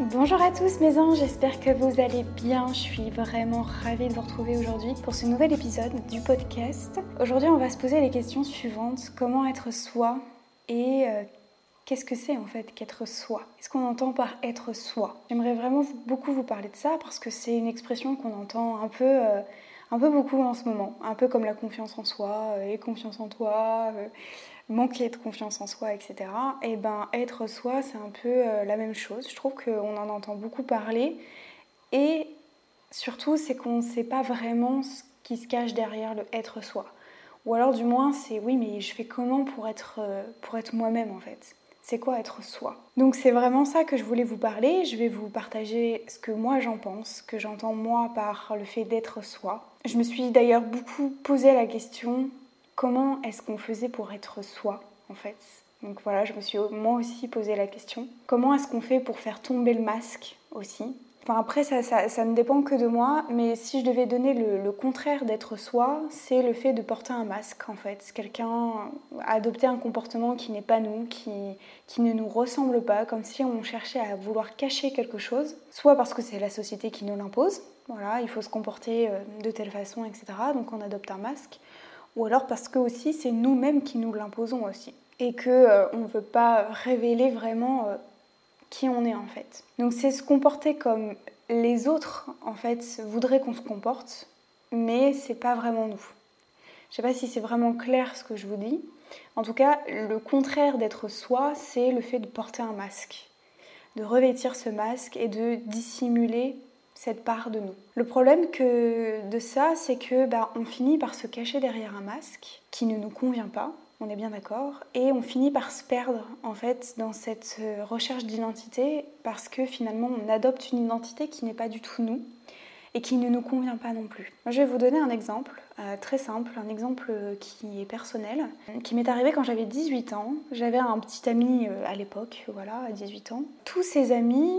Bonjour à tous mes anges, j'espère que vous allez bien. Je suis vraiment ravie de vous retrouver aujourd'hui pour ce nouvel épisode du podcast. Aujourd'hui, on va se poser les questions suivantes. Comment être soi et euh, qu'est-ce que c'est en fait qu'être soi? Qu'est-ce qu'on entend par être soi? J'aimerais vraiment beaucoup vous parler de ça parce que c'est une expression qu'on entend un peu, euh, un peu beaucoup en ce moment, un peu comme la confiance en soi euh, et confiance en toi. Manquer de confiance en soi, etc. Et ben être soi, c'est un peu la même chose. Je trouve qu'on en entend beaucoup parler et surtout c'est qu'on ne sait pas vraiment ce qui se cache derrière le être soi. Ou alors du moins c'est oui mais je fais comment pour être, euh, pour être moi-même en fait? C'est quoi être soi? Donc c'est vraiment ça que je voulais vous parler. Je vais vous partager ce que moi j'en pense, que j'entends moi par le fait d'être soi. Je me suis d'ailleurs beaucoup posé la question comment est-ce qu'on faisait pour être soi en fait donc voilà, je me suis moi aussi posé la question. Comment est-ce qu'on fait pour faire tomber le masque aussi? Après, ça, ne dépend que de moi, mais si je devais donner le, contraire d'être soi, c'est le fait de porter un masque en fait. Quelqu'un a adopté un comportement qui n'est pas nous, qui, qui ne nous ressemble pas, comme si on cherchait à vouloir cacher quelque chose, soit parce que c'est la société qui nous l'impose, voilà, il faut se comporter euh, de telle façon, etc. Donc on adopte un masque, ou alors parce que aussi c'est nous-mêmes qui nous l'imposons aussi et que euh, on ne veut pas révéler vraiment euh, qui on est en fait. Donc c'est se comporter comme les autres en fait voudraient qu'on se comporte, mais c'est pas vraiment nous. Je sais pas si c'est vraiment clair ce que je vous dis. En tout cas, le contraire d'être soi, c'est le fait de porter un masque, de revêtir ce masque et de dissimuler cette part de nous. Le problème de ça, c'est que bah, on finit par se cacher derrière un masque qui ne nous convient pas, on est bien d'accord, et on finit par se perdre en fait dans cette euh, recherche d'identité parce que finalement on adopte une identité qui n'est pas du tout nous et qui ne nous convient pas non plus. je vais vous donner un exemple euh, très simple, un exemple euh, qui est personnel, qui m'est arrivé quand j'avais 18 ans. J'avais un petit ami à l'époque, voilà, à 18 ans. Tous ses amis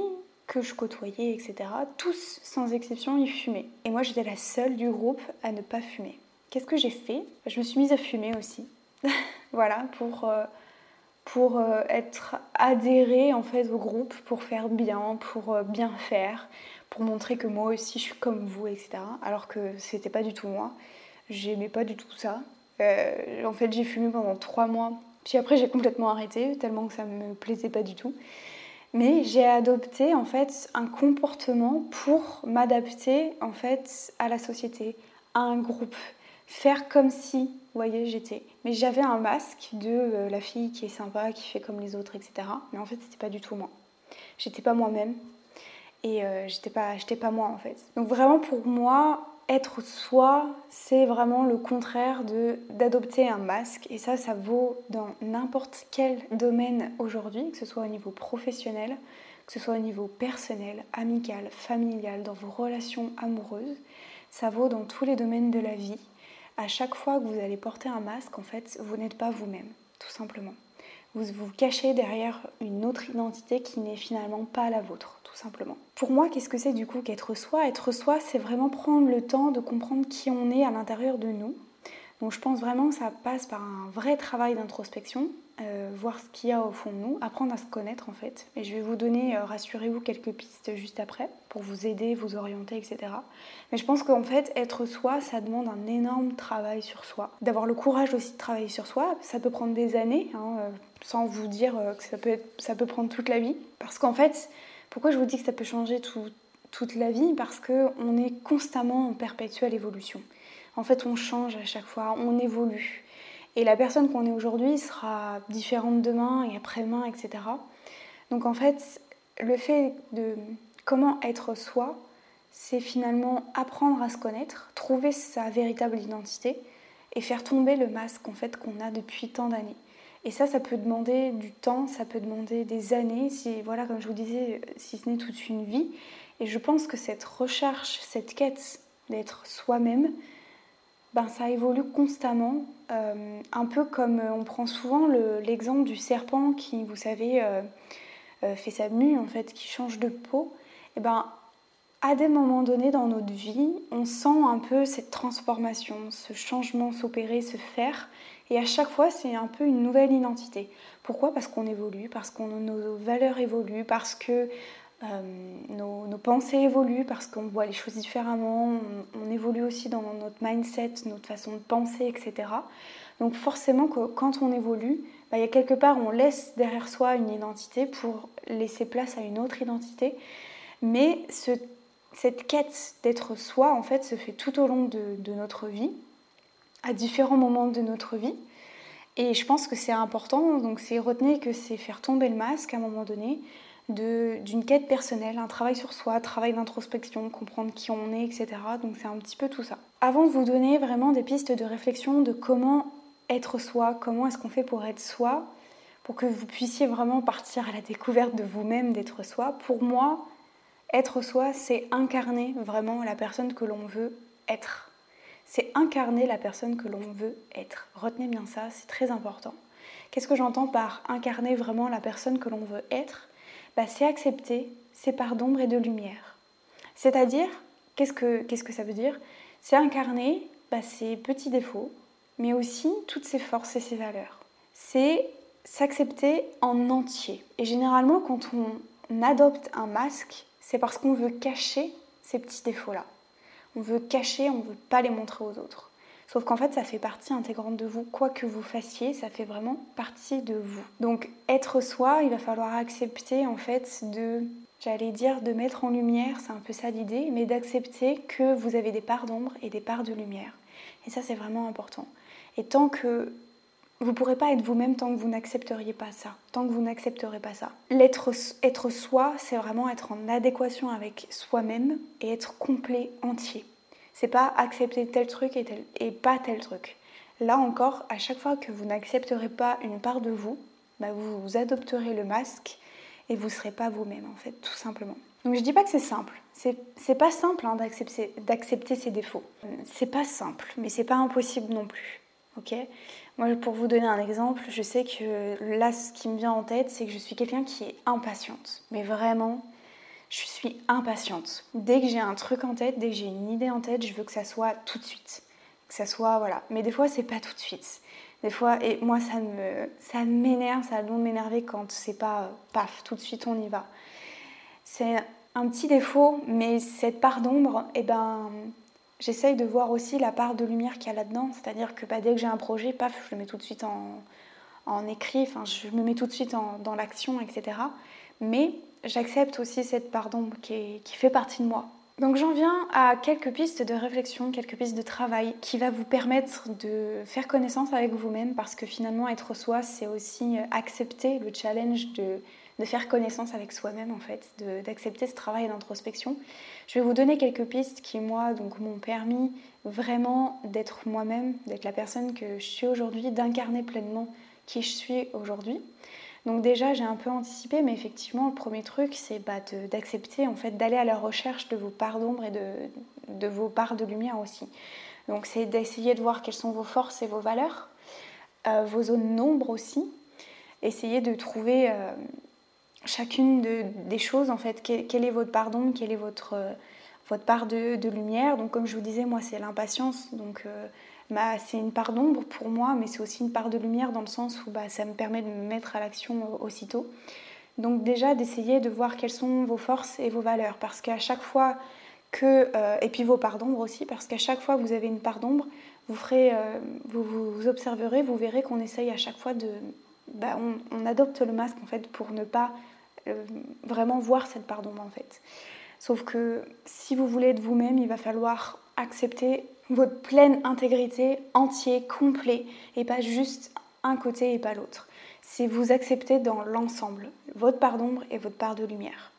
que je côtoyais, etc., tous sans exception, ils fumaient. Et moi j'étais la seule du groupe à ne pas fumer. Qu'est-ce que j'ai fait? Je me suis mise à fumer aussi. voilà, pour, euh, pour euh, être adhérée en fait au groupe, pour faire bien, pour euh, bien faire, pour montrer que moi aussi je suis comme vous, etc. Alors que c'était pas du tout moi. J'aimais pas du tout ça. en fait, j'ai fumé pendant trois mois. Puis après, j'ai complètement arrêté, tellement que ça me plaisait pas du tout. Mais j'ai adopté en fait un comportement pour m'adapter en fait à la société, à un groupe, faire comme si, vous voyez, j'étais. Mais j'avais un masque de euh, la fille qui est sympa, qui fait comme les autres, etc. Mais en fait, c'était pas du tout moi. J'étais pas moi-même. Et euh, j'étais pas, pas moi en fait. Donc vraiment pour moi, être soi, c'est vraiment le contraire d'adopter un masque. Et ça, ça vaut dans n'importe quel domaine aujourd'hui, que ce soit au niveau professionnel, que ce soit au niveau personnel, amical, familial, dans vos relations amoureuses. Ça vaut dans tous les domaines de la vie à chaque fois que vous allez porter un masque, en fait, vous n'êtes pas vous-même, tout simplement. Vous vous cachez derrière une autre identité qui n'est finalement pas la vôtre, tout simplement. Pour moi, qu'est-ce que c'est du coup qu'être soi? Être soi, c'est vraiment prendre le temps de comprendre qui on est à l'intérieur de nous. Donc je pense vraiment que ça passe par un vrai travail d'introspection, euh, voir ce qu'il y a au fond de nous, apprendre à se connaître en fait. Et je vais vous donner, euh, rassurez-vous, quelques pistes juste après pour vous aider, vous orienter, etc. Mais je pense qu'en fait, être soi, ça demande un énorme travail sur soi. D'avoir le courage aussi de travailler sur soi, ça peut prendre des années, hein, euh, sans vous dire que ça peut, ça peut prendre toute la vie. Parce qu'en fait, pourquoi je vous dis que ça peut changer toute la vie? Parce qu'on est constamment en perpétuelle évolution. En fait, on change à chaque fois, on évolue. Et la personne qu'on est aujourd'hui sera différente demain et après-demain, etc. Donc en fait, le fait de comment être soi, c'est finalement apprendre à se connaître, trouver sa véritable identité et faire tomber le masque fait qu'on a depuis tant d'années. Et ça, ça peut demander du temps, ça peut demander des années, si, voilà, comme je vous disais, si ce n'est toute une vie. Et je pense que cette recherche, cette quête d'être soi-même, ben, ça évolue constamment, euh, un peu comme on prend souvent l'exemple du serpent qui, vous savez, euh, euh, fait sa mue, en fait, qui change de peau. Et ben, à des moments donnés dans notre vie, on sent un peu cette transformation, ce changement s'opérer, se faire. Et à chaque fois, c'est un peu une nouvelle identité. Pourquoi? Parce qu'on évolue, parce que nos valeurs évoluent, parce que euh, nos, pensées évoluent, parce qu'on voit les choses différemment, on, évolue aussi dans notre mindset, notre façon de penser, etc. Donc forcément, quand on évolue, bah, il y a quelque part, on laisse derrière soi une identité pour laisser place à une autre identité. Mais cette quête d'être soi, en fait, se fait tout au long de notre vie à différents moments de notre vie. Et je pense que c'est important, donc c'est retenir que c'est faire tomber le masque à un moment donné d'une quête personnelle, un travail sur soi, travail d'introspection, comprendre qui on est, etc. Donc c'est un petit peu tout ça. Avant de vous donner vraiment des pistes de réflexion de comment être soi, comment est-ce qu'on fait pour être soi, pour que vous puissiez vraiment partir à la découverte de vous-même, d'être soi, pour moi, être soi, c'est incarner vraiment la personne que l'on veut être c'est incarner la personne que l'on veut être. Retenez bien ça, c'est très important. Qu'est-ce que j'entends par incarner vraiment la personne que l'on veut être? C'est accepter ses parts d'ombre et de lumière. C'est-à-dire, qu'est-ce que, qu'est-ce que ça veut dire? C'est incarner bah, ses petits défauts, mais aussi toutes ses forces et ses valeurs. C'est s'accepter en entier. Et généralement, quand on adopte un masque, c'est parce qu'on veut cacher ces petits défauts-là on veut cacher, on ne veut pas les montrer aux autres. Sauf qu'en fait, ça fait partie intégrante de vous. Quoi que vous fassiez, ça fait vraiment partie de vous. Donc, être soi, il va falloir accepter en fait de, j'allais dire, de mettre en lumière, c'est un peu ça l'idée, mais d'accepter que vous avez des parts d'ombre et des parts de lumière. Et ça, c'est vraiment important. Et tant que vous ne pourrez pas être vous-même tant que vous n'accepteriez pas ça, tant que vous n'accepterez pas ça. L'être être soi, c'est vraiment être en adéquation avec soi-même et être complet, entier. C'est pas accepter tel truc et, tel, et pas tel truc. Là encore, à chaque fois que vous n'accepterez pas une part de vous, bah vous adopterez le masque et vous ne serez pas vous-même en fait, tout simplement. Donc je dis pas que c'est simple. C'est pas simple hein, d'accepter ses défauts. C'est pas simple, mais c'est pas impossible non plus. Ok? Moi, pour vous donner un exemple, je sais que là, ce qui me vient en tête, c'est que je suis quelqu'un qui est impatiente. Mais vraiment, je suis impatiente. Dès que j'ai un truc en tête, dès que j'ai une idée en tête, je veux que ça soit tout de suite. Que ça soit, voilà. Mais des fois, c'est pas tout de suite. Des fois, et moi, ça me, ça m'énerve, ça a de m'énerver quand c'est pas, paf, tout de suite, on y va. C'est un petit défaut, mais cette part d'ombre, eh ben, j'essaye de voir aussi la part de lumière qu'il y a là-dedans. C'est-à-dire que bah, dès que j'ai un projet, paf, je le mets tout de suite en, écrit, enfin, je me mets tout de suite dans l'action, etc. Mais j'accepte aussi cette part d'ombre qui, qui fait partie de moi. Donc j'en viens à quelques pistes de réflexion, quelques pistes de travail qui va vous permettre de faire connaissance avec vous-même parce que finalement être soi, c'est aussi accepter le challenge de de faire connaissance avec soi-même en fait, d'accepter ce travail d'introspection. Je vais vous donner quelques pistes qui moi donc m'ont permis vraiment d'être moi-même, d'être la personne que je suis aujourd'hui, d'incarner pleinement qui je suis aujourd'hui. Donc déjà j'ai un peu anticipé, mais effectivement le premier truc c'est bah, d'accepter en fait d'aller à la recherche de vos parts d'ombre et de, de, vos parts de lumière aussi. Donc c'est d'essayer de voir quelles sont vos forces et vos valeurs, euh, vos zones d'ombre aussi. Essayer de trouver euh, chacune des choses en fait. Quelle, est votre pardon, quelle est votre, euh, votre part de, lumière. Donc comme je vous disais, moi c'est l'impatience. Donc euh, c'est une part d'ombre pour moi, mais c'est aussi une part de lumière dans le sens où bah, ça me permet de me mettre à l'action aussitôt. Donc déjà d'essayer de voir quelles sont vos forces et vos valeurs. Parce qu'à chaque fois que... Euh, et puis vos parts d'ombre aussi, parce qu'à chaque fois que vous avez une part d'ombre, vous, ferez, vous, vous observerez, vous verrez qu'on essaye à chaque fois de... Bah, on, adopte le masque en fait pour ne pas euh, vraiment voir cette part d'ombre en fait. Sauf que si vous voulez être vous-même, il va falloir accepter votre pleine intégrité, entier, complet, et pas juste un côté et pas l'autre. C'est vous accepter dans l'ensemble, votre part d'ombre et votre part de lumière.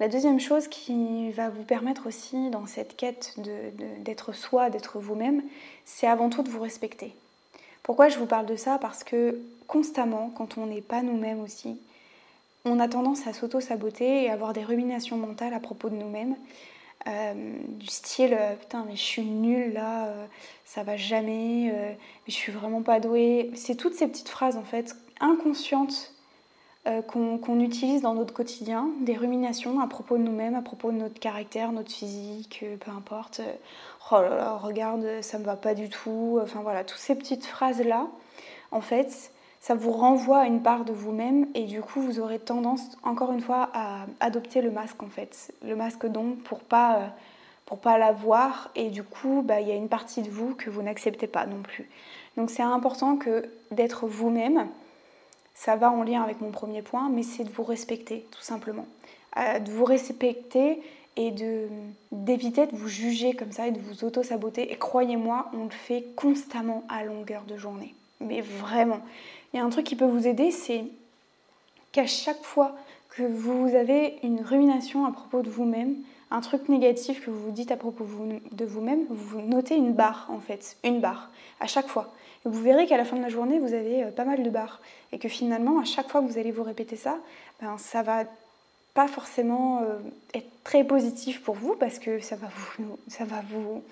La deuxième chose qui va vous permettre aussi dans cette quête d'être soi, d'être vous-même, c'est avant tout de vous respecter. Pourquoi je vous parle de ça? Parce que constamment, quand on n'est pas nous-mêmes aussi, on a tendance à s'auto-saboter et avoir des ruminations mentales à propos de nous-mêmes. Euh, du style euh, putain mais je suis nulle là, euh, ça va jamais, mais je suis vraiment pas douée. C'est toutes ces petites phrases en fait inconscientes qu'on utilise dans notre quotidien, des ruminations à propos de nous-mêmes, à propos de notre caractère, notre physique, peu importe. oh là là, regarde, ça me va pas du tout. Enfin voilà, toutes ces petites phrases là, en fait, ça vous renvoie à une part de vous-même et du coup vous aurez tendance encore une fois à adopter le masque en fait, le masque donc pour pas euh, pour pas l'avoir et du coup bah, il y a une partie de vous que vous n'acceptez pas non plus. Donc c'est important que d'être vous-même, ça va en lien avec mon premier point, mais c'est de vous respecter tout simplement, euh, de vous respecter et de d'éviter de vous juger comme ça et de vous auto saboter. Et croyez-moi, on le fait constamment à longueur de journée, mais vraiment. A un truc qui peut vous aider, c'est qu'à chaque fois que vous avez une rumination à propos de vous-même, un truc négatif que vous vous dites à propos de vous-même, vous notez une barre en fait, une barre, à chaque fois. Et vous verrez qu'à la fin de la journée, vous avez euh, pas mal de barres. Et que finalement, à chaque fois que vous allez vous répéter ça, ben, ça va pas forcément euh, être très positif pour vous parce que ça va vous, ça va vous,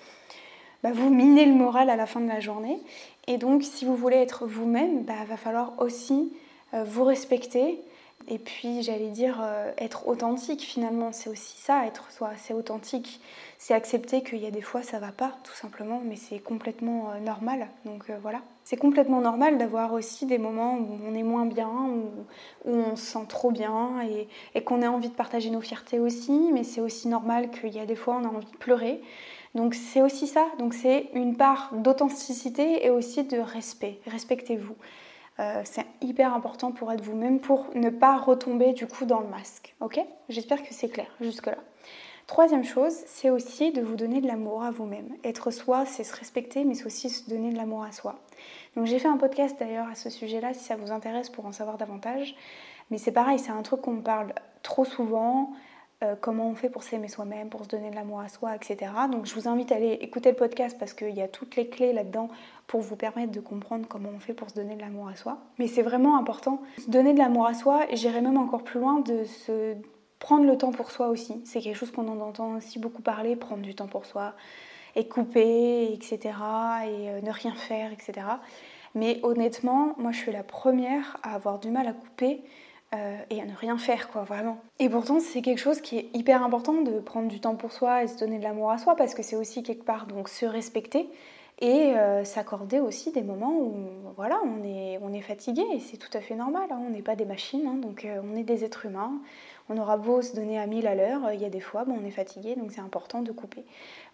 bah, vous miner le moral à la fin de la journée. Et donc, si vous voulez être vous-même, il bah, va falloir aussi euh, vous respecter. Et puis, j'allais dire, euh, être authentique finalement, c'est aussi ça, être soi. C'est authentique. C'est accepter qu'il y a des fois ça va pas, tout simplement, mais c'est complètement euh, normal. Donc voilà. C'est complètement normal d'avoir aussi des moments où on est moins bien, où, on se sent trop bien et, et qu'on ait envie de partager nos fiertés aussi, mais c'est aussi normal qu'il y a des fois on a envie de pleurer. Donc c'est aussi ça, donc c'est une part d'authenticité et aussi de respect. Respectez-vous. Euh, c'est hyper important pour être vous-même, pour ne pas retomber du coup dans le masque. Ok? J'espère que c'est clair jusque-là. Troisième chose, c'est aussi de vous donner de l'amour à vous-même. Être soi, c'est se respecter, mais c'est aussi se donner de l'amour à soi. Donc j'ai fait un podcast d'ailleurs à ce sujet-là, si ça vous intéresse pour en savoir davantage. Mais c'est pareil, c'est un truc qu'on me parle trop souvent. Euh, comment on fait pour s'aimer soi-même, pour se donner de l'amour à soi, etc. Donc je vous invite à aller écouter le podcast parce qu'il y a toutes les clés là-dedans pour vous permettre de comprendre comment on fait pour se donner de l'amour à soi. Mais c'est vraiment important, se donner de l'amour à soi, et j'irai même encore plus loin, de se prendre le temps pour soi aussi. C'est quelque chose qu'on en entend aussi beaucoup parler, prendre du temps pour soi, et couper, etc. Et euh, ne rien faire, etc. Mais honnêtement, moi je suis la première à avoir du mal à couper euh, et à ne rien faire, quoi, vraiment. Et pourtant, c'est quelque chose qui est hyper important de prendre du temps pour soi et se donner de l'amour à soi, parce que c'est aussi quelque part donc se respecter et euh, s'accorder aussi des moments où voilà, on est, on est fatigué et c'est tout à fait normal. Hein. on n'est pas des machines, hein, donc euh, on est des êtres humains. On aura beau se donner à 1000 à l'heure, il y a des fois, bon, on est fatigué, donc c'est important de couper.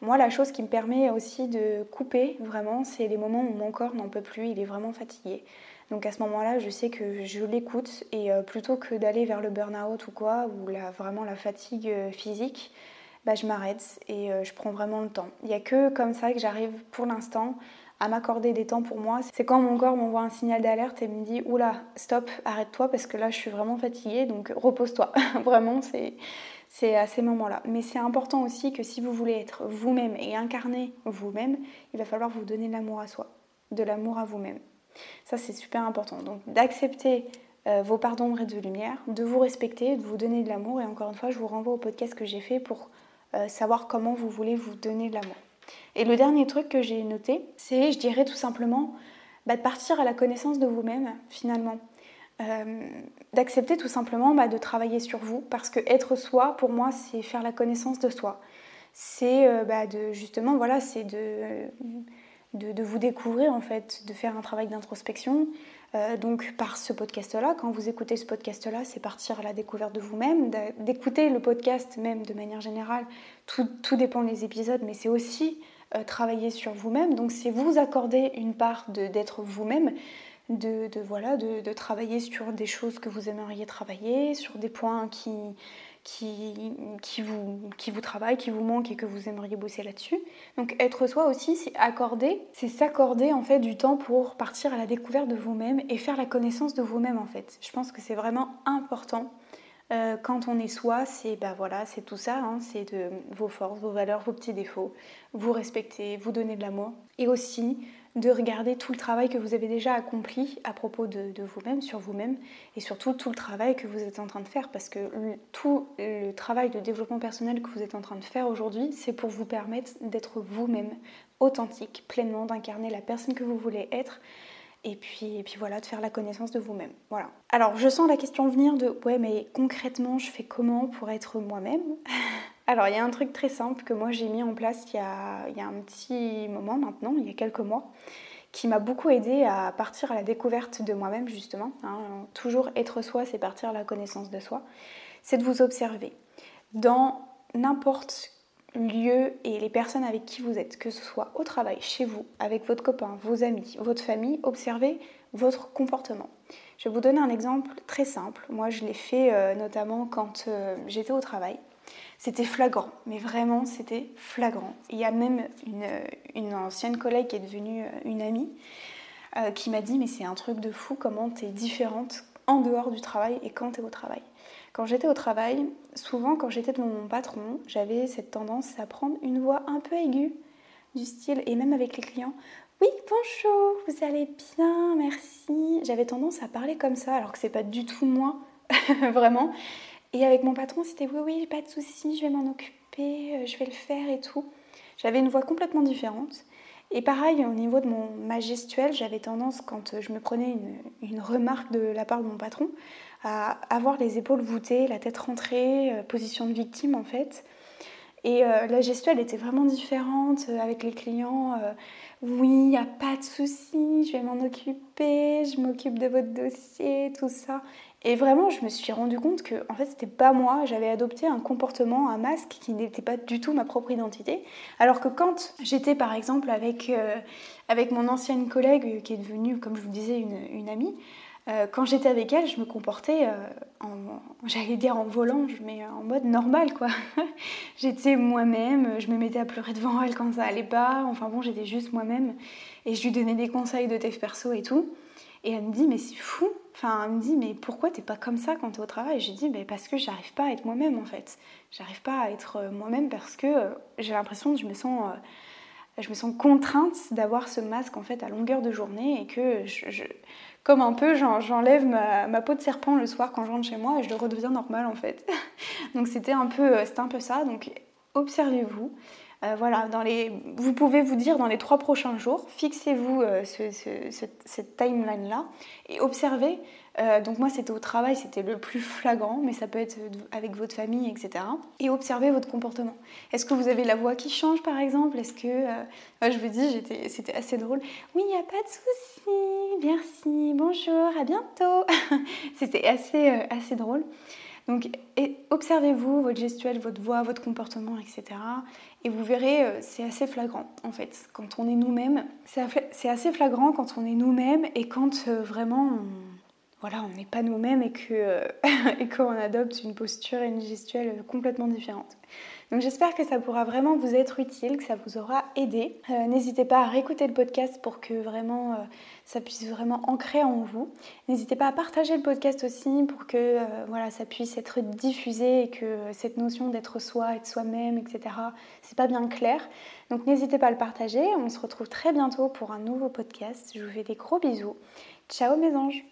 Moi, la chose qui me permet aussi de couper, vraiment, c'est les moments où mon corps n'en peut plus, il est vraiment fatigué. Donc à ce moment-là, je sais que je l'écoute et euh, plutôt que d'aller vers le burn-out ou quoi, ou la, vraiment la fatigue euh, physique, bah, je m'arrête et euh, je prends vraiment le temps. Il n'y a que comme ça que j'arrive pour l'instant à m'accorder des temps pour moi. C'est quand mon corps m'envoie un signal d'alerte et me dit Oula, stop, arrête-toi parce que là je suis vraiment fatiguée, donc repose-toi. vraiment, c'est. C'est à ces moments-là. Mais c'est important aussi que si vous voulez être vous-même et incarner vous-même, il va falloir vous donner de l'amour à soi, de l'amour à vous-même. Ça, c'est super important. Donc, d'accepter euh, vos parts d'ombre et de lumière, de vous respecter, de vous donner de l'amour. Et encore une fois, je vous renvoie au podcast que j'ai fait pour euh, savoir comment vous voulez vous donner de l'amour. Et le dernier truc que j'ai noté, c'est, je dirais tout simplement, bah, de partir à la connaissance de vous-même, finalement. Euh, d'accepter tout simplement bah, de travailler sur vous, parce que être soi, pour moi, c'est faire la connaissance de soi. C'est bah, de, justement, voilà, c'est de de, vous découvrir en fait, de faire un travail d'introspection. Euh, donc par ce podcast-là, quand vous écoutez ce podcast-là, c'est partir à la découverte de vous-même, d'écouter le podcast même de manière générale. Tout, dépend des épisodes, mais c'est aussi euh, travailler sur vous-même. Donc c'est vous accorder une part d'être vous-même, de, voilà, de, travailler sur des choses que vous aimeriez travailler, sur des points qui, qui, vous, qui vous travaille, qui vous manque et que vous aimeriez bosser là-dessus. Donc être soi aussi, c'est accorder, c'est s'accorder en fait du temps pour partir à la découverte de vous-même et faire la connaissance de vous-même en fait. Je pense que c'est vraiment important. Euh, quand on est soi, c'est bah voilà, c'est tout ça, hein. c'est vos forces, vos valeurs, vos petits défauts, vous respecter, vous donner de l'amour et aussi de regarder tout le travail que vous avez déjà accompli à propos de, vous-même, sur vous-même, et surtout tout le travail que vous êtes en train de faire, parce que tout le travail de développement personnel que vous êtes en train de faire aujourd'hui, c'est pour vous permettre d'être vous-même, authentique, pleinement, d'incarner la personne que vous voulez être, et puis, puis voilà, de faire la connaissance de vous-même. Voilà. Alors, je sens la question venir de ouais, mais concrètement, je fais comment pour être moi-même? Alors, il y a un truc très simple que moi j'ai mis en place il y, a, un petit moment maintenant, il y a quelques mois, qui m'a beaucoup aidé à partir à la découverte de moi-même, justement. Hein. toujours être soi, c'est partir à la connaissance de soi. C'est de vous observer dans n'importe lieu et les personnes avec qui vous êtes, que ce soit au travail, chez vous, avec votre copain, vos amis, votre famille, observez votre comportement. Je vais vous donner un exemple très simple. Moi, je l'ai fait euh, notamment quand euh, j'étais au travail. C'était flagrant, mais vraiment, c'était flagrant. Il y a même une, ancienne collègue qui est devenue euh, une amie qui m'a dit, mais c'est un truc de fou comment tu es différente en dehors du travail et quand tu es au travail. Quand j'étais au travail, souvent quand j'étais de mon patron, j'avais cette tendance à prendre une voix un peu aiguë, du style, et même avec les clients, oui, bonjour, vous allez bien, merci. J'avais tendance à parler comme ça, alors que c'est pas du tout moi, vraiment. Et avec mon patron, c'était oui, oui, pas de souci, je vais m'en occuper, euh, je vais le faire et tout. J'avais une voix complètement différente. Et pareil, au niveau de mon, ma gestuelle, j'avais tendance, quand je me prenais une, remarque de la part de mon patron, à avoir les épaules voûtées, la tête rentrée, euh, position de victime en fait. Et euh, la gestuelle était vraiment différente euh, avec les clients. oui, il n'y a pas de souci, je vais m'en occuper, je m'occupe de votre dossier, tout ça. Et vraiment, je me suis rendu compte que en fait, c'était pas moi. J'avais adopté un comportement, un masque qui n'était pas du tout ma propre identité. Alors que quand j'étais, par exemple, avec, avec mon ancienne collègue qui est devenue, comme je vous disais, une, une amie, euh, quand j'étais avec elle, je me comportais, euh, en, j'allais dire en volant, mais en mode normal quoi. j'étais moi-même, je me mettais à pleurer devant elle quand ça allait pas, enfin bon, j'étais juste moi-même et je lui donnais des conseils de dev perso et tout. Et elle me dit, mais c'est fou. Enfin, elle me dit, mais pourquoi t'es pas comme ça quand t'es au travail? J'ai dit, parce que j'arrive pas à être moi-même en fait. J'arrive pas à être euh, moi-même parce que j'ai l'impression que je me sens je me sens contrainte d'avoir ce masque en fait à longueur de journée et que je, comme un peu j'enlève ma, peau de serpent le soir quand je rentre chez moi et je le redeviens normal en fait. donc c'était un peu euh, c'était un peu ça. Donc observez-vous. Euh, voilà, vous pouvez vous dire dans les trois prochains jours, fixez-vous euh, cette timeline-là et observez euh, donc moi c'était au travail, c'était le plus flagrant, mais ça peut être avec votre famille, etc. Et observez votre comportement. Est-ce que vous avez la voix qui change par exemple? Est-ce que, euh, je vous dis, c'était assez drôle. Oui, il n'y a pas de souci, merci, bonjour, à bientôt. c'était assez, assez drôle. Donc observez-vous, votre gestuelle, votre voix, votre comportement, etc. Et vous verrez, c'est assez flagrant en fait. Quand on est nous-mêmes, c'est assez flagrant quand on est nous-mêmes et quand vraiment on voilà, on n'est pas nous-mêmes et que euh, et qu'on adopte une posture et une gestuelle complètement différentes. Donc j'espère que ça pourra vraiment vous être utile, que ça vous aura aidé. Euh, n'hésitez pas à réécouter le podcast pour que vraiment euh, ça puisse vraiment ancrer en vous. N'hésitez pas à partager le podcast aussi pour que voilà ça puisse être diffusé et que cette notion d'être soi, être soi-même, etc. C'est pas bien clair. Donc n'hésitez pas à le partager. On se retrouve très bientôt pour un nouveau podcast. Je vous fais des gros bisous. Ciao mes anges